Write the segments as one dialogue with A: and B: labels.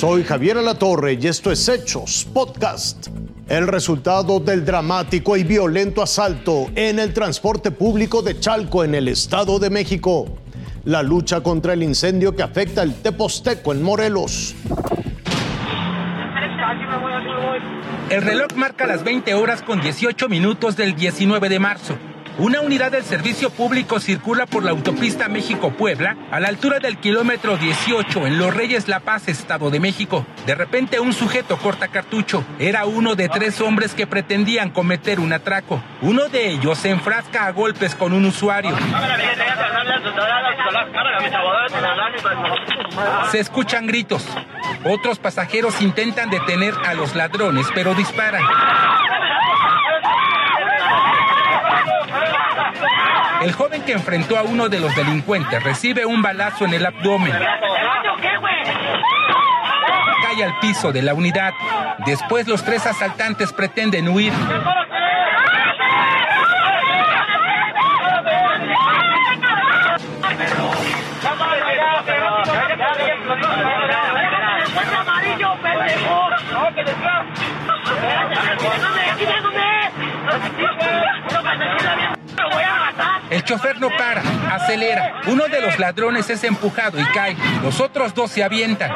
A: Soy Javier Alatorre y esto es Hechos Podcast. El resultado del dramático y violento asalto en el transporte público de Chalco en el Estado de México. La lucha contra el incendio que afecta el Teposteco en Morelos.
B: El reloj marca las 20 horas con 18 minutos del 19 de marzo. Una unidad del servicio público circula por la autopista México-Puebla a la altura del kilómetro 18 en Los Reyes La Paz, Estado de México. De repente un sujeto corta cartucho. Era uno de tres hombres que pretendían cometer un atraco. Uno de ellos se enfrasca a golpes con un usuario. Se escuchan gritos. Otros pasajeros intentan detener a los ladrones, pero disparan. El joven que enfrentó a uno de los delincuentes recibe un balazo en el abdomen. Cae al piso de la unidad. Después los tres asaltantes pretenden huir. El chofer no para, acelera. Uno de los ladrones es empujado y cae. Los otros dos se avientan.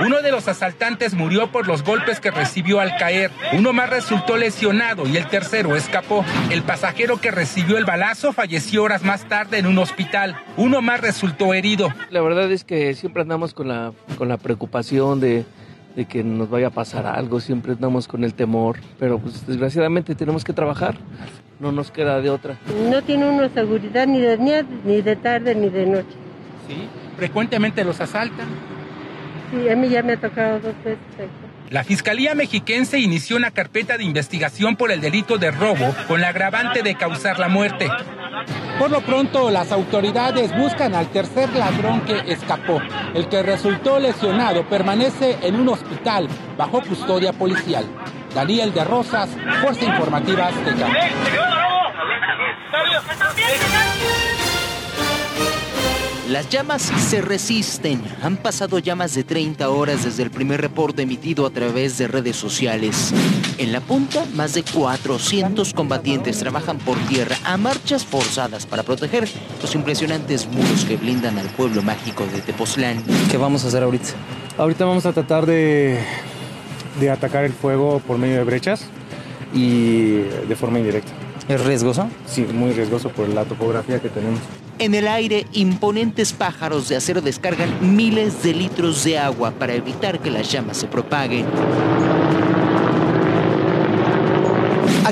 B: Uno de los asaltantes murió por los golpes que recibió al caer. Uno más resultó lesionado y el tercero escapó. El pasajero que recibió el balazo falleció horas más tarde en un hospital. Uno más resultó herido.
C: La verdad es que siempre andamos con la, con la preocupación de, de que nos vaya a pasar algo, siempre andamos con el temor, pero pues desgraciadamente tenemos que trabajar, no nos queda de otra.
D: No tiene uno seguridad ni de día, ni de tarde, ni de noche.
B: Sí, frecuentemente los asaltan.
D: Sí, a mí ya me ha tocado dos veces.
B: La Fiscalía Mexiquense inició una carpeta de investigación por el delito de robo con la agravante de causar la muerte. Por lo pronto, las autoridades buscan al tercer ladrón que escapó. El que resultó lesionado permanece en un hospital bajo custodia policial. Daniel de Rosas, Fuerza Informativa Azteca.
E: Las llamas se resisten. Han pasado ya más de 30 horas desde el primer reporte emitido a través de redes sociales. En la punta, más de 400 combatientes trabajan por tierra a marchas forzadas para proteger los impresionantes muros que blindan al pueblo mágico de Tepoztlán.
F: ¿Qué vamos a hacer ahorita? Ahorita vamos a tratar de, de atacar el fuego por medio de brechas y de forma indirecta.
E: ¿Es riesgoso?
F: Sí, muy riesgoso por la topografía que tenemos.
E: En el aire, imponentes pájaros de acero descargan miles de litros de agua para evitar que las llamas se propaguen.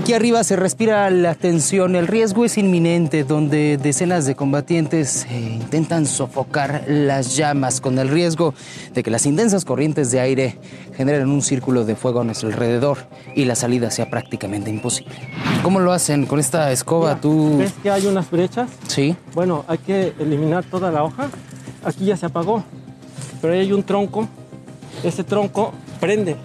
G: Aquí arriba se respira la tensión, el riesgo es inminente, donde decenas de combatientes eh, intentan sofocar las llamas con el riesgo de que las intensas corrientes de aire generen un círculo de fuego a nuestro alrededor y la salida sea prácticamente imposible. ¿Cómo lo hacen con esta escoba? ¿Tú
H: ¿Ves que hay unas brechas?
G: Sí.
H: Bueno, hay que eliminar toda la hoja. Aquí ya se apagó, pero ahí hay un tronco. Ese tronco prende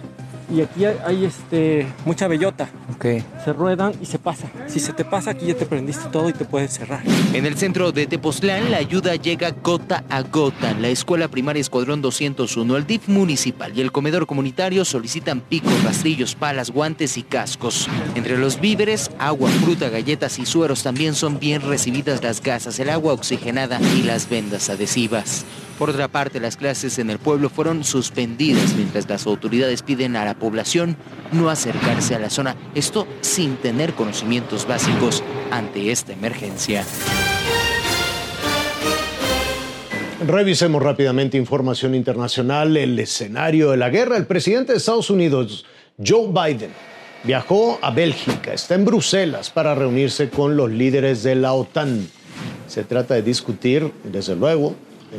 H: y aquí hay, hay, este, mucha bellota.
G: Ok.
H: Se ruedan y se pasa. Si se te pasa, aquí ya te prendiste todo y te puedes cerrar.
E: En el centro de Tepoztlán, la ayuda llega gota a gota. La Escuela Primaria Escuadrón 201, el DIF municipal y el comedor comunitario solicitan picos, rastrillos, palas, guantes y cascos. Entre los víveres, agua, fruta, galletas y sueros también son bien recibidas las gasas, el agua oxigenada y las vendas adhesivas. Por otra parte, las clases en el pueblo fueron suspendidas mientras las autoridades piden a la población no acercarse a la zona, esto sin tener conocimientos básicos ante esta emergencia.
A: Revisemos rápidamente información internacional, el escenario de la guerra. El presidente de Estados Unidos, Joe Biden, viajó a Bélgica, está en Bruselas para reunirse con los líderes de la OTAN. Se trata de discutir, desde luego,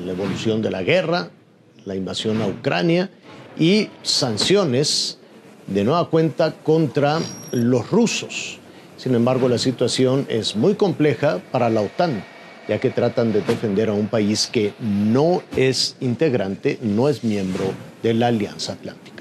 A: la evolución de la guerra, la invasión a Ucrania y sanciones de nueva cuenta contra los rusos. Sin embargo, la situación es muy compleja para la OTAN, ya que tratan de defender a un país que no es integrante, no es miembro de la Alianza Atlántica.